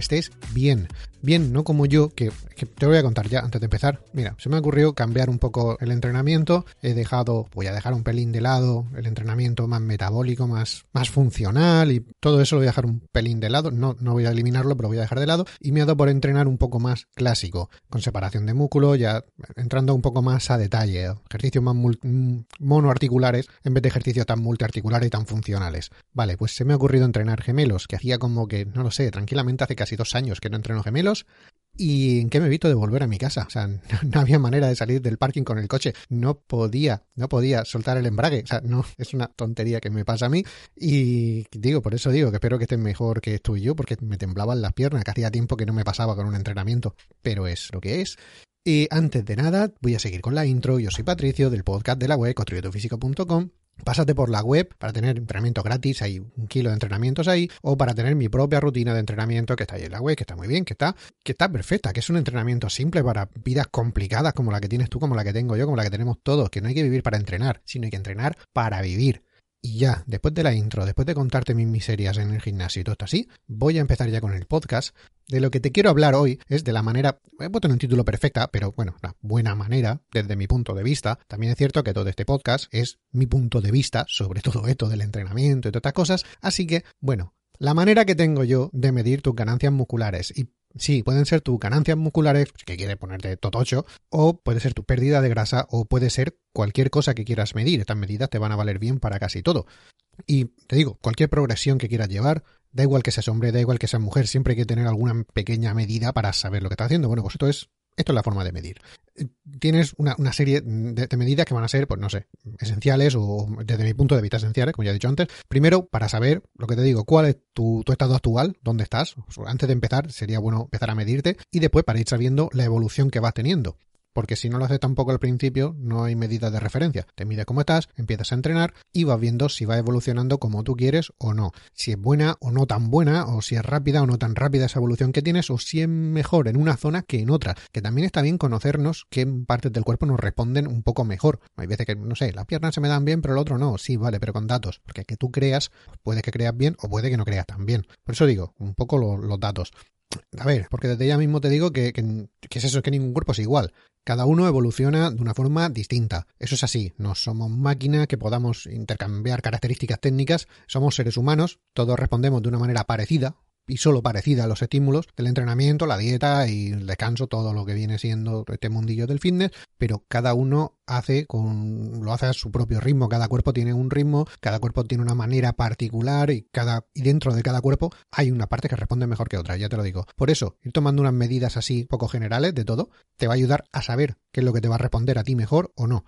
estés bien. Bien, no como yo, que, te voy a contar ya antes de empezar. Mira, se me ha ocurrido cambiar un poco el entrenamiento. He dejado, voy a dejar un pelín de lado el entrenamiento más metabólico, más, más funcional y todo eso lo voy a dejar un pelín de lado. No, no voy a eliminarlo, pero voy a dejar de lado. Y me ha dado por entrenar un poco más clásico, con separación de músculo, ya entrando un poco más a detalle. Ejercicios más monoarticulares en vez de ejercicios tan multiarticulares y tan funcionales. Vale, pues se me ha ocurrido entrenar gemelos, que hacía como que, no lo sé, tranquilamente hace casi dos años que no entreno gemelos. ¿Y en qué me evito de volver a mi casa? O sea, no, había manera de salir del parking con el coche. No podía, no podía soltar el embrague. O sea, no, es una tontería que me pasa a mí. Y digo, por eso digo que espero que estés mejor que tú y yo, porque me temblaban las piernas, que hacía tiempo que no me pasaba con un entrenamiento. Pero es lo que es. Y antes de nada, voy a seguir con la intro. Yo soy Patricio del podcast de la web construyetufísico.com Pásate por la web para tener entrenamiento gratis, hay un kilo de entrenamientos ahí, o para tener mi propia rutina de entrenamiento que está ahí en la web, que está muy bien, que está, que está perfecta, que es un entrenamiento simple para vidas complicadas como la que tienes tú, como la que tengo yo, como la que tenemos todos, que no hay que vivir para entrenar, sino hay que entrenar para vivir. Y ya, después de la intro, después de contarte mis miserias en el gimnasio y todo esto así, voy a empezar ya con el podcast. De lo que te quiero hablar hoy es de la manera, he puesto en un título perfecta, pero bueno, la buena manera desde mi punto de vista. También es cierto que todo este podcast es mi punto de vista sobre todo esto del entrenamiento y todas estas cosas. Así que, bueno, la manera que tengo yo de medir tus ganancias musculares y Sí, pueden ser tus ganancias musculares, que quieres ponerte totocho, o puede ser tu pérdida de grasa, o puede ser cualquier cosa que quieras medir. Estas medidas te van a valer bien para casi todo. Y te digo, cualquier progresión que quieras llevar, da igual que seas hombre, da igual que seas mujer, siempre hay que tener alguna pequeña medida para saber lo que estás haciendo. Bueno, pues esto es esto es la forma de medir. Tienes una, serie de, medidas que van a ser, pues no sé, esenciales o desde mi punto de vista esenciales, como ya he dicho antes. Primero, para saber lo que te digo, cuál es tu, tu estado actual, dónde estás. Antes de empezar, sería bueno empezar a medirte y después para ir sabiendo la evolución que vas teniendo porque si no lo haces tampoco al principio, no hay medida de referencia. Te mide cómo estás, empiezas a entrenar y vas viendo si va evolucionando como tú quieres o no. Si es buena o no tan buena, o si es rápida o no tan rápida esa evolución que tienes, o si es mejor en una zona que en otra. Que también está bien conocernos qué partes del cuerpo nos responden un poco mejor. Hay veces que, no sé, las piernas se me dan bien, pero el otro no. Sí, vale, pero con datos. Porque que tú creas, puede que creas bien o puede que no creas tan bien. Por eso digo, un poco los datos. A ver, porque desde ya mismo te digo que, que, es eso, que ningún cuerpo es igual. Cada uno evoluciona de una forma distinta. Eso es así. No somos máquinas que podamos intercambiar características técnicas. Somos seres humanos. Todos respondemos de una manera parecida y solo parecida a los estímulos del entrenamiento, la dieta y el descanso, todo lo que viene siendo este mundillo del fitness, pero cada uno hace con lo hace a su propio ritmo, cada cuerpo tiene un ritmo, cada cuerpo tiene una manera particular y cada y dentro de cada cuerpo hay una parte que responde mejor que otra, ya te lo digo. Por eso, ir tomando unas medidas así poco generales de todo te va a ayudar a saber qué es lo que te va a responder a ti mejor o no.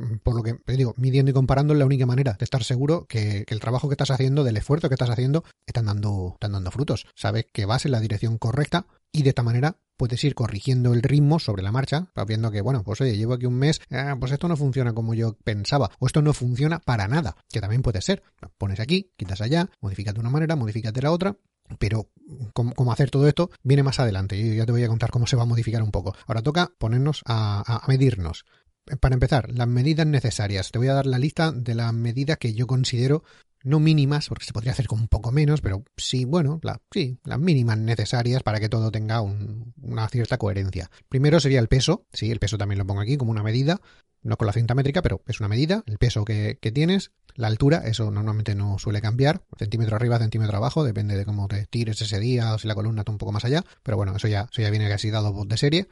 Mm, por lo que te digo, midiendo y comparando es la única manera de estar seguro que, el trabajo que estás haciendo, del esfuerzo que estás haciendo, están dando, están dando frutos. Sabes que vas en la dirección correcta y de esta manera puedes ir corrigiendo el ritmo sobre la marcha, viendo que, bueno, pues oye, llevo aquí un mes, ah, pues esto no funciona como yo pensaba, o esto no funciona para nada, que también puede ser. Pones aquí, quitas allá, modifícate de una manera, modifícate la otra, pero cómo, hacer todo esto viene más adelante. Yo ya te voy a contar cómo se va a modificar un poco. Ahora toca ponernos a medirnos para empezar, las medidas necesarias. Te voy a dar la lista de las medidas que yo considero no mínimas, porque se podría hacer con un poco menos, pero sí, bueno, sí, las mínimas necesarias para que todo tenga una cierta coherencia. Primero sería el peso, sí, el peso también lo pongo aquí como una medida, no con la cinta métrica, pero es una medida, el peso que, tienes, la altura, eso normalmente no suele cambiar, centímetro arriba, centímetro abajo, depende de cómo te tires ese día o si la columna está un poco más allá, pero bueno, eso ya, eso ya viene casi dado de serie.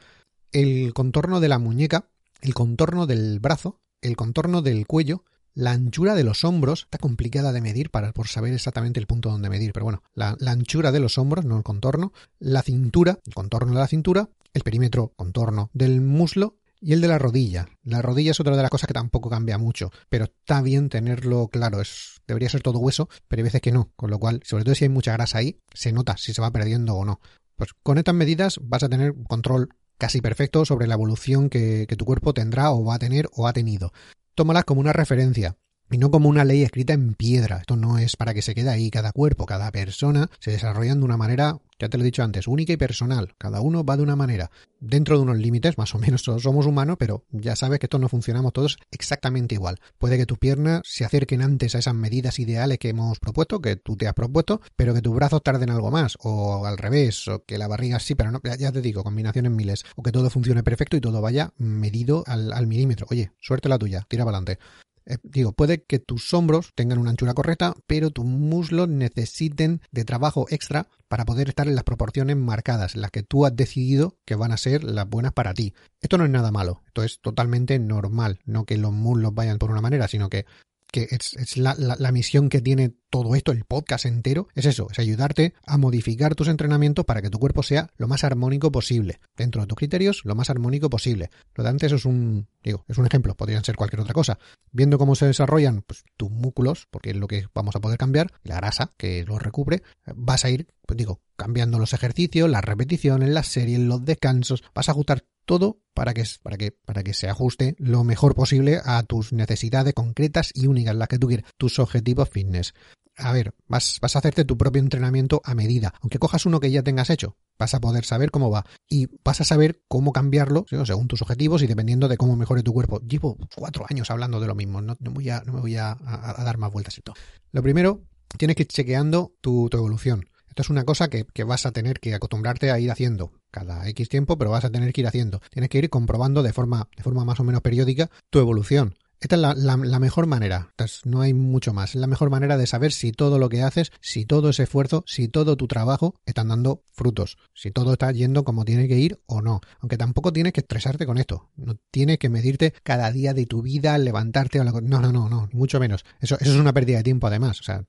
El contorno de la muñeca, el contorno del brazo, el contorno del cuello, la anchura de los hombros, está complicada de medir para por saber exactamente el punto donde medir, pero bueno, la, anchura de los hombros, no el contorno, la cintura, el contorno de la cintura, el perímetro, contorno del muslo y el de la rodilla. La rodilla es otra de las cosas que tampoco cambia mucho, pero está bien tenerlo claro. Es, debería ser todo hueso, pero hay veces que no. Con lo cual, sobre todo si hay mucha grasa ahí, se nota si se va perdiendo o no. Pues con estas medidas vas a tener control casi perfecto sobre la evolución que, tu cuerpo tendrá o va a tener o ha tenido. Tómalas como una referencia. Y no como una ley escrita en piedra. Esto no es para que se quede ahí. Cada cuerpo, cada persona se desarrollan de una manera, ya te lo he dicho antes, única y personal. Cada uno va de una manera. Dentro de unos límites, más o menos somos humanos, pero ya sabes que todos no funcionamos todos exactamente igual. Puede que tus piernas se acerquen antes a esas medidas ideales que hemos propuesto, que tú te has propuesto, pero que tus brazos tarden algo más, o al revés, o que la barriga sí, pero no, ya te digo, combinaciones miles, o que todo funcione perfecto y todo vaya medido al, al milímetro. Oye, suerte la tuya, tira para adelante. Eh, digo, puede que tus hombros tengan una anchura correcta, pero tus muslos necesiten de trabajo extra para poder estar en las proporciones marcadas, las que tú has decidido que van a ser las buenas para ti. Esto no es nada malo, esto es totalmente normal, no que los muslos vayan por una manera, sino que que es, la, la, misión que tiene todo esto, el podcast entero, es eso, es ayudarte a modificar tus entrenamientos para que tu cuerpo sea lo más armónico posible, dentro de tus criterios, lo más armónico posible. Lo de antes es un, digo, es un ejemplo, podrían ser cualquier otra cosa. Viendo cómo se desarrollan pues, tus músculos, porque es lo que vamos a poder cambiar, la grasa que los recubre, vas a ir, pues digo, cambiando los ejercicios, las repeticiones, las series, los descansos, vas a ajustar todo para que, para que, para que se ajuste lo mejor posible a tus necesidades concretas y únicas, las que tú quieres, tus objetivos fitness. A ver, vas, vas a hacerte tu propio entrenamiento a medida. Aunque cojas uno que ya tengas hecho, vas a poder saber cómo va y vas a saber cómo cambiarlo según tus objetivos y dependiendo de cómo mejore tu cuerpo. Llevo cuatro años hablando de lo mismo, no, me voy a, no me voy a, dar más vueltas. Esto. Lo primero, tienes que ir chequeando tu evolución. Es una cosa que, que, vas a tener que acostumbrarte a ir haciendo cada X tiempo, pero vas a tener que ir haciendo. Tienes que ir comprobando de forma, de forma más o menos periódica tu evolución. Esta es la, mejor manera, no hay mucho más, es la mejor manera de saber si todo lo que haces, si todo ese esfuerzo, si todo tu trabajo están dando frutos, si todo está yendo como tiene que ir o no. Aunque tampoco tienes que estresarte con esto, no tienes que medirte cada día de tu vida, levantarte o. No, no, no, no, mucho menos. Eso, eso es una pérdida de tiempo además, o sea,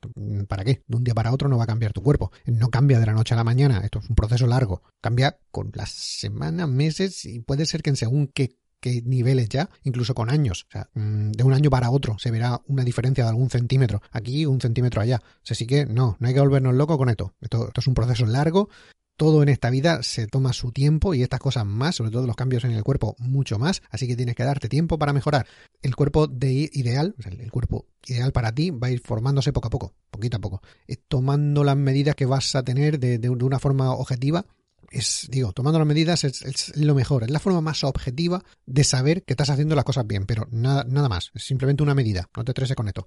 ¿para qué? De un día para otro no va a cambiar tu cuerpo, no cambia de la noche a la mañana, esto es un proceso largo, cambia con las semanas, meses y puede ser que en según qué qué niveles ya, incluso con años. O sea, mm, de un año para otro se verá una diferencia de algún centímetro aquí, un centímetro allá. Así que no, no hay que volvernos locos con esto. esto. Esto es un proceso largo. Todo en esta vida se toma su tiempo y estas cosas más, sobre todo los cambios en el cuerpo, mucho más. Así que tienes que darte tiempo para mejorar. El cuerpo de ideal, el cuerpo ideal para ti, va a ir formándose poco a poco, poquito a poco, tomando las medidas que vas a tener de, de una forma objetiva es, digo, tomando las medidas es, lo mejor, es la forma más objetiva de saber que estás haciendo las cosas bien, pero nada, nada más, es simplemente una medida, no te estreses con esto.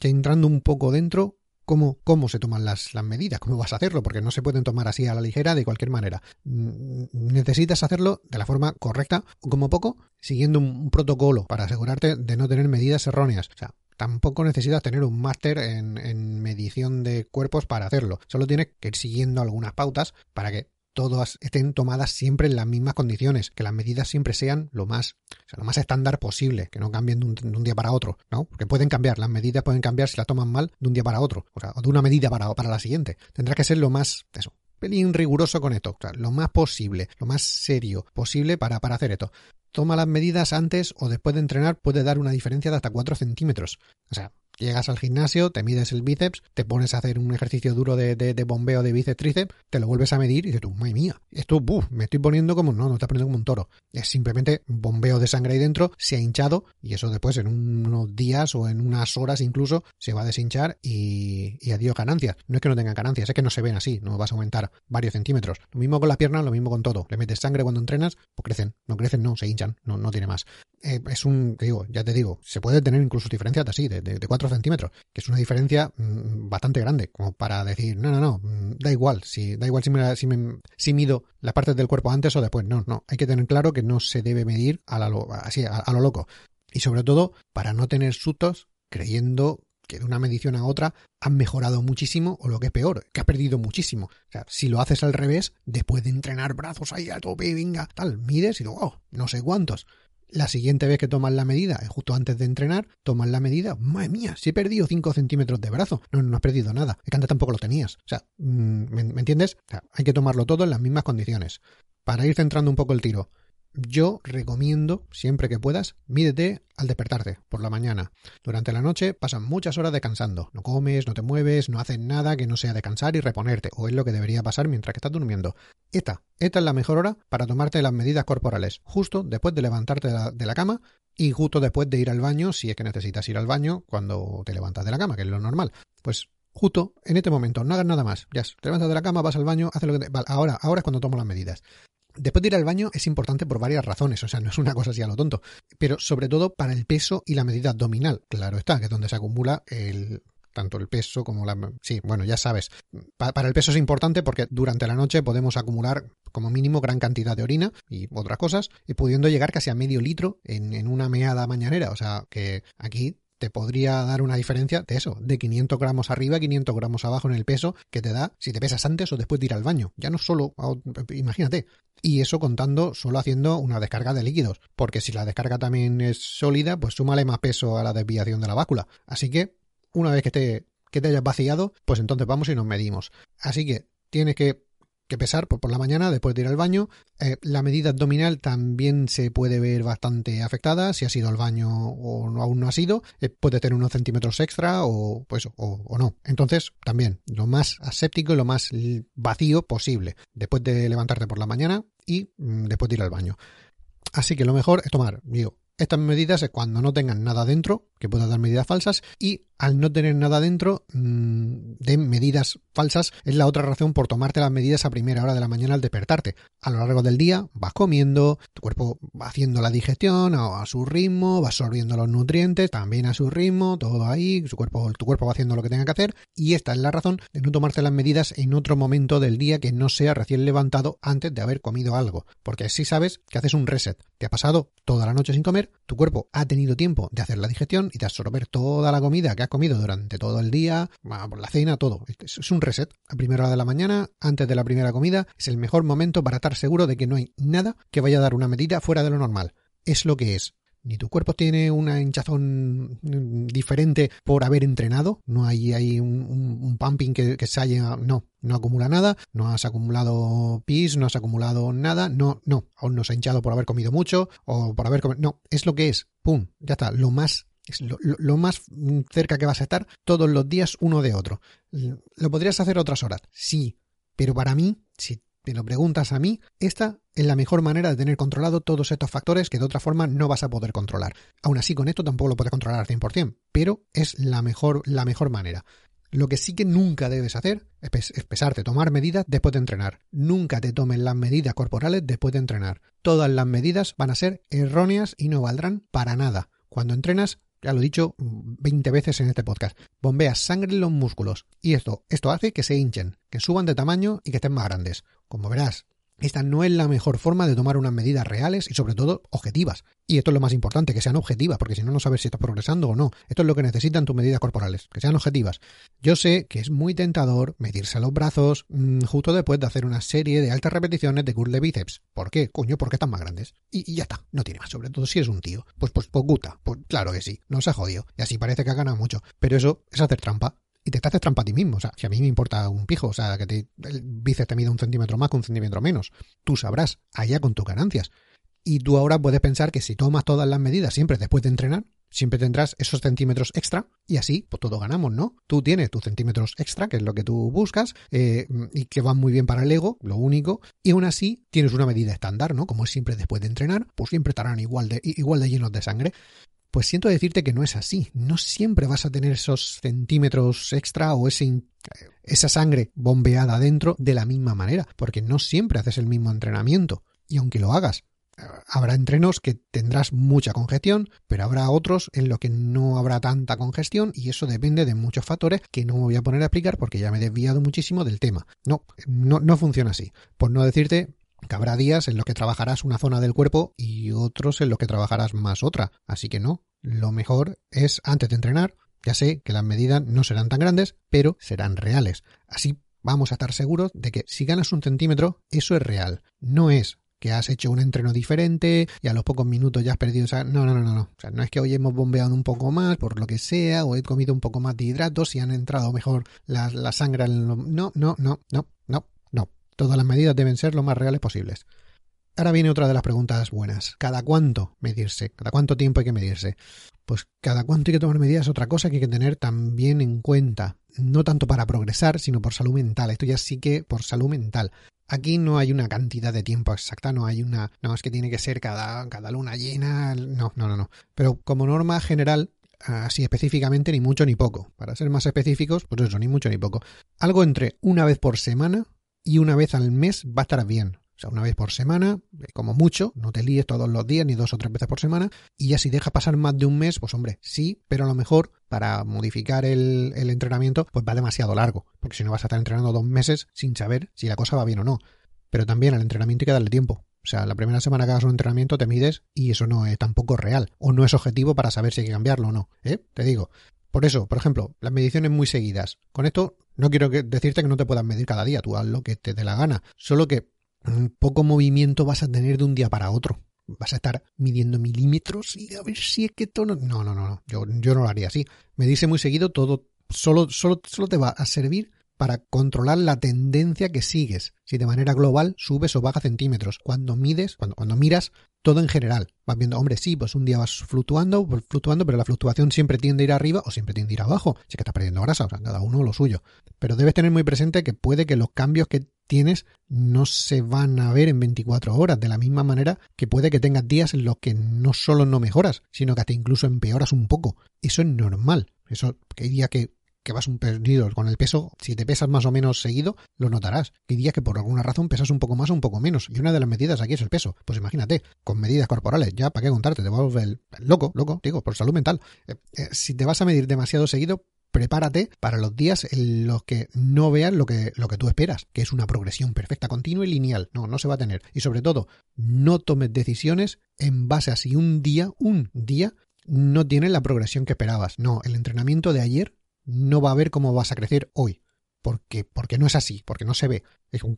Ya entrando un poco dentro, ¿cómo, cómo se toman las, las medidas? ¿Cómo vas a hacerlo? Porque no se pueden tomar así a la ligera de cualquier manera. Mm, necesitas hacerlo de la forma correcta, como poco, siguiendo un, protocolo para asegurarte de no tener medidas erróneas. O sea, tampoco necesitas tener un máster en, en, medición de cuerpos para hacerlo. Solo tienes que ir siguiendo algunas pautas para que todas estén tomadas siempre en las mismas condiciones, que las medidas siempre sean lo más, lo más estándar posible, que no cambien de un, día para otro, ¿no? Porque pueden cambiar, las medidas pueden cambiar si las toman mal de un día para otro, o sea, de una medida para, para la siguiente. Tendrá que ser lo más, eso, pelín riguroso con esto, lo más posible, lo más serio posible para, para hacer esto. Toma las medidas antes o después de entrenar, puede dar una diferencia de hasta 4 centímetros. O sea, Llegas al gimnasio, te mides el bíceps, te pones a hacer un ejercicio duro de, de, bombeo de bíceps tríceps, te lo vuelves a medir y dices tú, madre mía, esto, buf, me estoy poniendo como, no, no estás poniendo como un toro. Es simplemente bombeo de sangre ahí dentro, se ha hinchado y eso después en unos días o en unas horas incluso se va a deshinchar y, y adiós ganancias. No es que no tengan ganancias, es que no se ven así, no vas a aumentar varios centímetros. Lo mismo con las piernas, lo mismo con todo. Le metes sangre cuando entrenas, pues crecen. No crecen, no, se hinchan, no, no tiene más. Eh, es un, te digo, ya te digo, se puede tener incluso diferencias así, de, de, 4 centímetros, que es una diferencia mm, bastante grande, como para decir, no, no, no, mm, da igual, si, da igual si, me, si, mido las partes del cuerpo antes o después, no, no, hay que tener claro que no se debe medir a, así, a, lo loco. Y sobre todo, para no tener sustos creyendo que de una medición a otra han mejorado muchísimo o lo que es peor, que ha perdido muchísimo. O sea, si lo haces al revés, después de entrenar brazos ahí a tope, venga, tal, mides y digo, oh, no sé cuántos. La siguiente vez que tomas la medida, justo antes de entrenar, tomas la medida, madre mía, si he perdido 5 centímetros de brazo. No, no has perdido nada. Es que antes tampoco lo tenías. O sea, mm, ¿me, entiendes? hay que tomarlo todo en las mismas condiciones. Para ir centrando un poco el tiro, yo recomiendo, siempre que puedas, mídete al despertarte por la mañana. Durante la noche pasan muchas horas descansando. No comes, no te mueves, no haces nada que no sea descansar y reponerte, o es lo que debería pasar mientras que estás durmiendo. Esta, esta es la mejor hora para tomarte las medidas corporales, justo después de levantarte de la, cama y justo después de ir al baño, si es que necesitas ir al baño cuando te levantas de la cama, que es lo normal. Pues justo en este momento, no hagas nada más. Ya, te levantas de la cama, vas al baño, haces lo que te... Vale, ahora, ahora es cuando tomo las medidas. Después de ir al baño es importante por varias razones, o sea, no es una cosa así a lo tonto, pero sobre todo para el peso y la medida abdominal, claro está, que es donde se acumula el, tanto el peso como la... Sí, bueno, ya sabes. para el peso es importante porque durante la noche podemos acumular como mínimo gran cantidad de orina y otras cosas, y pudiendo llegar casi a medio litro en, en una meada mañanera. O sea que aquí te podría dar una diferencia de eso, de 500 gramos arriba, 500 gramos abajo en el peso que te da si te pesas antes o después de ir al baño. Ya no solo, imagínate. Y eso contando solo haciendo una descarga de líquidos, porque si la descarga también es sólida, pues súmale más peso a la desviación de la báscula. Así que, una vez que te, que te hayas vaciado, pues entonces vamos y nos medimos. Así que tienes que que pesar por, la mañana después de ir al baño. Eh, la medida abdominal también se puede ver bastante afectada. Si has ido al baño o no, aún no has ido, eh, puede tener unos centímetros extra o, pues, o, no. Entonces, también lo más aséptico y lo más vacío posible después de levantarte por la mañana y mm, después de ir al baño. Así que lo mejor es tomar, digo, estas medidas es cuando no tengan nada dentro, que pueda dar medidas falsas, y al no tener nada dentro mm, de medidas falsas es la otra razón por tomarte las medidas a primera hora de la mañana al despertarte. A lo largo del día vas comiendo, tu cuerpo va haciendo la digestión a, su ritmo, va absorbiendo los nutrientes también a su ritmo, todo ahí, tu cuerpo va haciendo lo que tenga que hacer y esta es la razón de no tomarte las medidas en otro momento del día que no sea recién levantado antes de haber comido algo, porque así sabes que haces un reset. Te ha pasado toda la noche sin comer, tu cuerpo ha tenido tiempo de hacer la digestión y de absorber toda la comida que has comido durante todo el día, por la cena, todo. Es un reset. A primera hora de la mañana, antes de la primera comida, es el mejor momento para estar seguro de que no hay nada que vaya a dar una medida fuera de lo normal. Es lo que es. Ni tu cuerpo tiene una hinchazón diferente por haber entrenado, no hay, hay un, pumping que, se haya, no, no acumula nada, no has acumulado pis, no has acumulado nada, no, no, aún no se ha hinchado por haber comido mucho o por haber comido, no, es lo que es, pum, ya está, lo más es lo, más cerca que vas a estar todos los días uno de otro. ¿Lo podrías hacer otras horas? Sí, pero para mí, si te lo preguntas a mí, esta es la mejor manera de tener controlado todos estos factores que de otra forma no vas a poder controlar. Aún así, con esto tampoco lo puedes controlar al 100%, pero es la mejor, la mejor manera. Lo que sí que nunca debes hacer es, pesarte, tomar medidas después de entrenar. Nunca te tomen las medidas corporales después de entrenar. Todas las medidas van a ser erróneas y no valdrán para nada. Cuando entrenas, ya lo he dicho 20 veces en este podcast, bombeas sangre en los músculos y esto, esto hace que se hinchen, que suban de tamaño y que estén más grandes. Como verás, esta no es la mejor forma de tomar unas medidas reales y sobre todo objetivas. Y esto es lo más importante, que sean objetivas, porque si no, no sabes si estás progresando o no. Esto es lo que necesitan tus medidas corporales, que sean objetivas. Yo sé que es muy tentador medirse los brazos mm, justo después de hacer una serie de altas repeticiones de curl de bíceps. ¿Por qué? Coño, porque están más grandes. Y, ya está, no tiene más, sobre todo si es un tío. Pues, pues, pues gusta, pues claro que sí, no se ha jodido. Y así parece que ha ganado mucho. Pero eso es hacer trampa y te haces trampa a ti mismo. O sea, si a mí me importa un pijo, o sea, que te, el bíceps te mida un centímetro más que un centímetro menos, tú sabrás, allá con tus ganancias. Y tú ahora puedes pensar que si tomas todas las medidas siempre después de entrenar, siempre tendrás esos centímetros extra y así, pues todos ganamos, ¿no? Tú tienes tus centímetros extra, que es lo que tú buscas, eh, y que van muy bien para el ego, lo único, y aún así tienes una medida estándar, ¿no? Como es siempre después de entrenar, pues siempre estarán igual de, igual de llenos de sangre. Pues siento decirte que no es así. No siempre vas a tener esos centímetros extra o esa sangre bombeada adentro de la misma manera, porque no siempre haces el mismo entrenamiento. Y aunque lo hagas, habrá entrenos que tendrás mucha congestión, pero habrá otros en los que no habrá tanta congestión y eso depende de muchos factores que no me voy a poner a explicar porque ya me he desviado muchísimo del tema. No, no, no funciona así. Por no decirte que habrá días en los que trabajarás una zona del cuerpo y otros en los que trabajarás más otra. Así que no, lo mejor es antes de entrenar, ya sé que las medidas no serán tan grandes, pero serán reales. Así vamos a estar seguros de que si ganas un centímetro, eso es real. No es que has hecho un entreno diferente y a los pocos minutos ya has perdido. O sea, no, no, no, no. O sea, no es que hoy hemos bombeado un poco más por lo que sea, o he comido un poco más de hidratos y han entrado mejor la, sangre. En no, no, no, no, no. Todas las medidas deben ser lo más reales posibles. Ahora viene otra de las preguntas buenas. ¿Cada cuánto medirse? ¿Cada cuánto tiempo hay que medirse? Pues cada cuánto hay que tomar medidas es otra cosa que hay que tener también en cuenta. No tanto para progresar, sino por salud mental. Esto ya sí que por salud mental. Aquí no hay una cantidad de tiempo exacta, no hay una, no es que tiene que ser cada, cada luna llena, no, no, no, no. Pero como norma general, así específicamente, ni mucho ni poco. Para ser más específicos, pues eso, ni mucho ni poco. Algo entre una vez por semana y una vez al mes va a estar bien. O sea, una vez por semana, eh, como mucho, no te líes todos los días ni dos o tres veces por semana. Y ya si deja pasar más de un mes, pues hombre, sí, pero a lo mejor para modificar el, entrenamiento, pues va demasiado largo. Porque si no vas a estar entrenando dos meses sin saber si la cosa va bien o no. Pero también al entrenamiento hay que darle tiempo. O sea, la primera semana que hagas un entrenamiento te mides y eso no es tampoco real. O no es objetivo para saber si hay que cambiarlo o no. ¿Eh? Te digo. Por eso, por ejemplo, las mediciones muy seguidas. Con esto no quiero decirte que no te puedas medir cada día, tú haz lo que te dé la gana. Solo que poco movimiento vas a tener de un día para otro. Vas a estar midiendo milímetros y a ver si es que todo... No, no, no, no. Yo, yo no lo haría así. Medirse muy seguido todo solo, solo, solo te va a servir para controlar la tendencia que sigues, si de manera global subes o bajas centímetros. Cuando mides, cuando, cuando miras todo en general, vas viendo, hombre, sí, pues un día vas fluctuando, pues fluctuando, pero la fluctuación siempre tiende a ir arriba o siempre tiende a ir abajo. Sí que estás perdiendo grasa, o sea, cada uno lo suyo. Pero debes tener muy presente que puede que los cambios que tienes no se van a ver en 24 horas, de la misma manera que puede que tengas días en los que no solo no mejoras, sino que hasta incluso empeoras un poco. Eso es normal. Eso, que hay días que que vas un perdido con el peso, si te pesas más o menos seguido, lo notarás. Hay días que por alguna razón pesas un poco más o un poco menos. Y una de las medidas aquí es el peso. Pues imagínate, con medidas corporales, ya para qué contarte, te vas a volver loco, loco, digo, por salud mental. Eh, eh, si te vas a medir demasiado seguido, prepárate para los días en los que no veas lo que, lo que tú esperas, que es una progresión perfecta, continua y lineal. No, no se va a tener. Y sobre todo, no tomes decisiones en base a si un día, un día, no tiene la progresión que esperabas. No, el entrenamiento de ayer no va a ver cómo vas a crecer hoy. Porque, porque no es así, porque no se ve.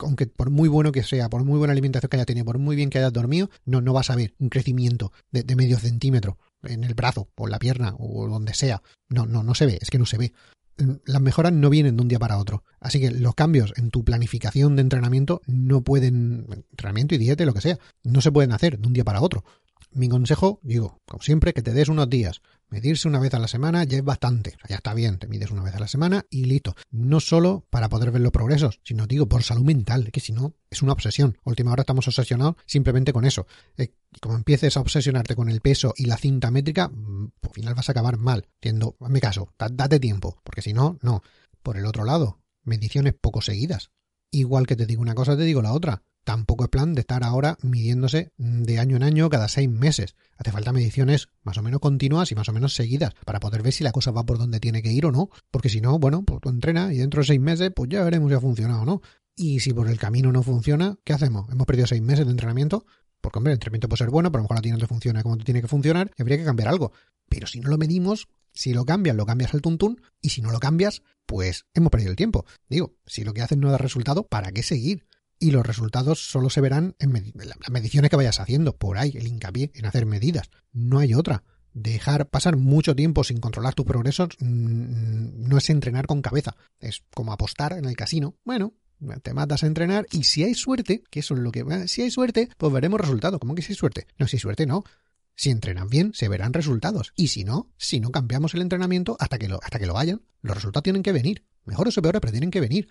Aunque por muy bueno que sea, por muy buena alimentación que haya tenido, por muy bien que hayas dormido, no, no vas a ver un crecimiento de, medio centímetro en el brazo, o en la pierna, o donde sea. No, no, no se ve, es que no se ve las mejoras no vienen de un día para otro. Así que los cambios en tu planificación de entrenamiento no pueden, entrenamiento y dieta, lo que sea, no se pueden hacer de un día para otro. Mi consejo, digo, como siempre, que te des unos días. Medirse una vez a la semana ya es bastante. O sea, ya está bien, te mides una vez a la semana y listo. No solo para poder ver los progresos, sino digo, por salud mental, que si no, es una obsesión. última hora estamos obsesionados simplemente con eso. Eh, como empieces a obsesionarte con el peso y la cinta métrica, mm, al final vas a acabar mal. Entiendo, mi caso, date tiempo, porque si no, no. Por el otro lado, mediciones poco seguidas. Igual que te digo una cosa, te digo la otra. Tampoco es plan de estar ahora midiéndose de año en año cada seis meses. Hace falta mediciones más o menos continuas y más o menos seguidas para poder ver si la cosa va por donde tiene que ir o no. Porque si no, bueno, pues tú entrenas y dentro de seis meses, pues ya veremos si ha funcionado o no. Y si por el camino no funciona, ¿qué hacemos? Hemos perdido seis meses de entrenamiento. Porque, hombre, el entrenamiento puede ser bueno, pero a lo mejor a ti no funciona como tiene que funcionar y habría que cambiar algo. Pero si no lo medimos, si lo cambias, lo cambias al tuntún, y si no lo cambias, pues hemos perdido el tiempo. Digo, si lo que haces no da resultado, ¿para qué seguir? y los resultados solo se verán en, las mediciones que vayas haciendo. Por ahí el hincapié en hacer medidas. No hay otra. Dejar pasar mucho tiempo sin controlar tus progresos mm, no es entrenar con cabeza. Es como apostar en el casino. Bueno, te matas a entrenar y si hay suerte, que eso es lo que... Eh, si hay suerte, pues veremos resultados. ¿Cómo que si hay suerte? No, si hay suerte no. Si entrenan bien, se verán resultados. Y si no, si no cambiamos el entrenamiento hasta que lo, hasta que lo vayan, los resultados tienen que venir. Mejor o peor, pero tienen que venir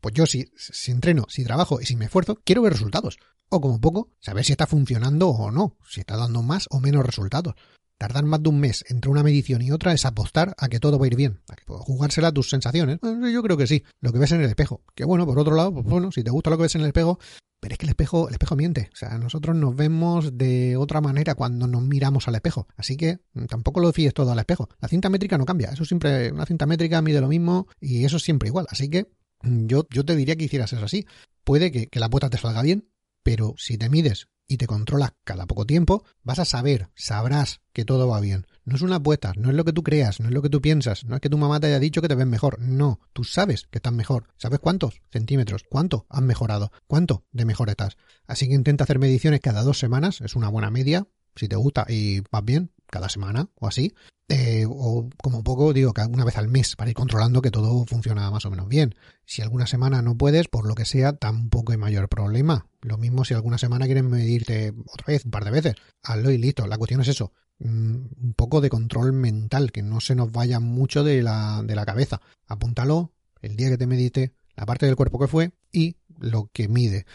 pues yo si, si entreno, si trabajo y si me esfuerzo, quiero ver resultados. O como poco, saber si está funcionando o no, si está dando más o menos resultados. Tardar más de un mes entre una medición y otra es apostar a que todo va a ir bien, a que jugársela tus sensaciones. yo creo que sí, lo que ves en el espejo. Que bueno, por otro lado, pues bueno, si te gusta lo que ves en el espejo, pero es que el espejo, el espejo miente. O sea, nosotros nos vemos de otra manera cuando nos miramos al espejo. Así que mm, tampoco lo fíes todo al espejo. La cinta métrica no cambia. Eso siempre, una cinta métrica mide lo mismo y eso es siempre igual. Así que yo, yo te diría que hicieras eso así. Puede que, que la apuesta te salga bien, pero si te mides y te controlas cada poco tiempo, vas a saber, sabrás que todo va bien. No es una apuesta, no es lo que tú creas, no es lo que tú piensas, no es que tu mamá te haya dicho que te ves mejor, no, tú sabes que estás mejor, sabes cuántos centímetros, cuánto has mejorado, cuánto de mejor estás. Así que intenta hacer mediciones cada dos semanas, es una buena media, si te gusta y vas bien, cada semana o así. Eh, o como poco, digo, una vez al mes para ir controlando que todo funciona más o menos bien. Si alguna semana no puedes, por lo que sea, tampoco hay mayor problema. Lo mismo si alguna semana quieres medirte otra vez, un par de veces. Hazlo y listo. La cuestión es eso. Mm, un poco de control mental, que no se nos vaya mucho de la, de la cabeza. Apúntalo el día que te medite, la parte del cuerpo que fue y lo que mide.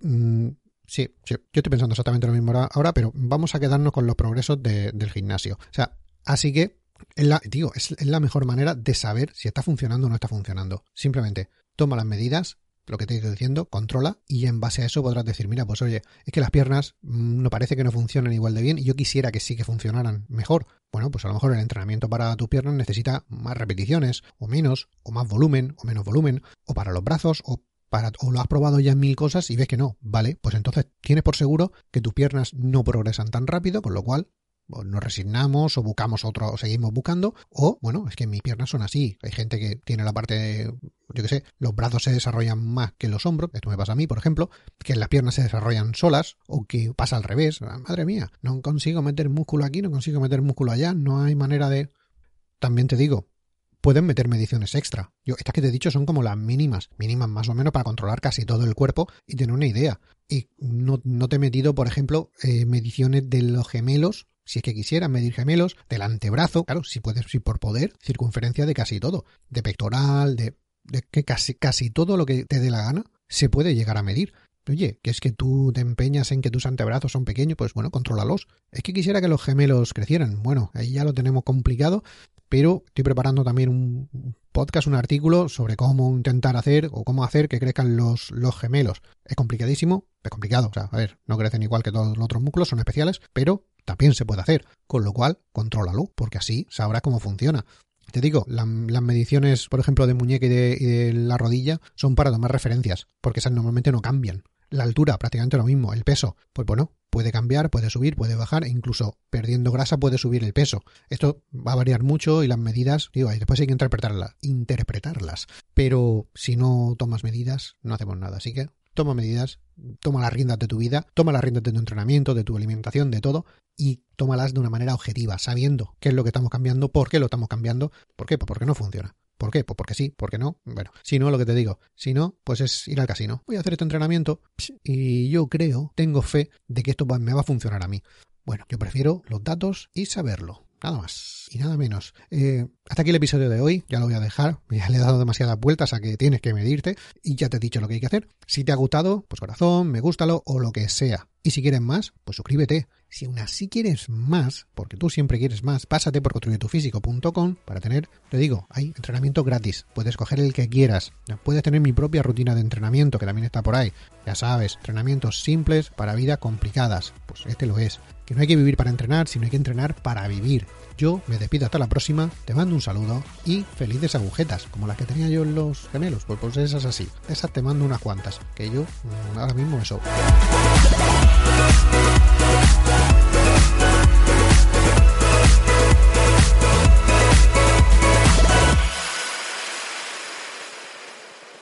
Mm, sí, yo estoy pensando exactamente lo mismo ahora, pero vamos a quedarnos con los progresos del gimnasio. O sea, Así que, es la, digo, es, la mejor manera de saber si está funcionando o no está funcionando. Simplemente toma las medidas, lo que te estoy diciendo, controla y en base a eso podrás decir, mira, pues oye, es que las piernas mm, no parece que no funcionen igual de bien y yo quisiera que sí que funcionaran mejor. Bueno, pues a lo mejor el entrenamiento para tus piernas necesita más repeticiones o menos, o más volumen o menos volumen, o para los brazos o para, o lo has probado ya en mil cosas y ves que no, vale, pues entonces tienes por seguro que tus piernas no progresan tan rápido, con lo cual o nos resignamos o buscamos otro, o seguimos buscando, o bueno, es que mis piernas son así. Hay gente que tiene la parte, yo qué sé, los brazos se desarrollan más que los hombros, esto me pasa a mí, por ejemplo, que las piernas se desarrollan solas, o que pasa al revés. Ah, madre mía, no consigo meter músculo aquí, no consigo meter músculo allá, no hay manera de. También te digo, pueden meter mediciones extra. Yo, estas que te he dicho son como las mínimas, mínimas más o menos para controlar casi todo el cuerpo y tener una idea. Y no, no te he metido, por ejemplo, eh, mediciones de los gemelos si es que quisieras medir gemelos, del antebrazo, claro, si puedes, si por poder, circunferencia de casi todo, de pectoral, de, de que casi, casi todo lo que te dé la gana, se puede llegar a medir. Oye, que es que tú te empeñas en que tus antebrazos son pequeños, pues bueno, controlalos. Es que quisiera que los gemelos crecieran. Bueno, ahí ya lo tenemos complicado, pero estoy preparando también un podcast, un artículo sobre cómo intentar hacer o cómo hacer que crezcan los, los gemelos. Es complicadísimo, es complicado. O sea, a ver, no crecen igual que todos los otros músculos, son especiales, pero también se puede hacer. Con lo cual, contrólalo, porque así sabrás cómo funciona. Te digo, las mediciones, por ejemplo, de muñeca y de, la rodilla son para tomar referencias, porque esas normalmente no cambian. La altura, prácticamente lo mismo. El peso, pues bueno, puede cambiar, puede subir, puede bajar, e incluso perdiendo grasa puede subir el peso. Esto va a variar mucho y las medidas, digo, después hay que interpretarlas, interpretarlas. Pero si no tomas medidas, no hacemos nada. Así que toma medidas, toma las riendas de tu vida, toma las riendas de tu entrenamiento, de tu alimentación, de todo, y tómalas de una manera objetiva, sabiendo qué es lo que estamos cambiando, por qué lo estamos cambiando, por qué, pues porque no funciona. ¿Por qué? Pues porque sí, porque no. Bueno, si no, lo que te digo, si no, pues es ir al casino. Voy a hacer este entrenamiento y yo creo, tengo fe de que esto me va a funcionar a mí. Bueno, yo prefiero los datos y saberlo. Nada más y nada menos. Eh, hasta aquí el episodio de hoy, ya lo voy a dejar, ya le he dado demasiadas vueltas a que tienes que medirte y ya te he dicho lo que hay que hacer. Si te ha gustado, pues corazón, me gústalo o lo que sea. Y si quieres más, pues suscríbete. Si aún así quieres más, porque tú siempre quieres más, pásate por construyetufísico.com para tener, te digo, hay entrenamiento gratis. Puedes coger el que quieras. Puedes tener mi propia rutina de entrenamiento, que también está por ahí. Ya sabes, entrenamientos simples para vidas complicadas. Pues este lo es. Que no hay que vivir para entrenar, sino hay que entrenar para vivir. Yo me despido hasta la próxima, te mando un saludo y felices agujetas, como las que tenía yo en los gemelos, pues, pues esas así. Esas te mando unas cuantas, que yo mm, ahora mismo eso.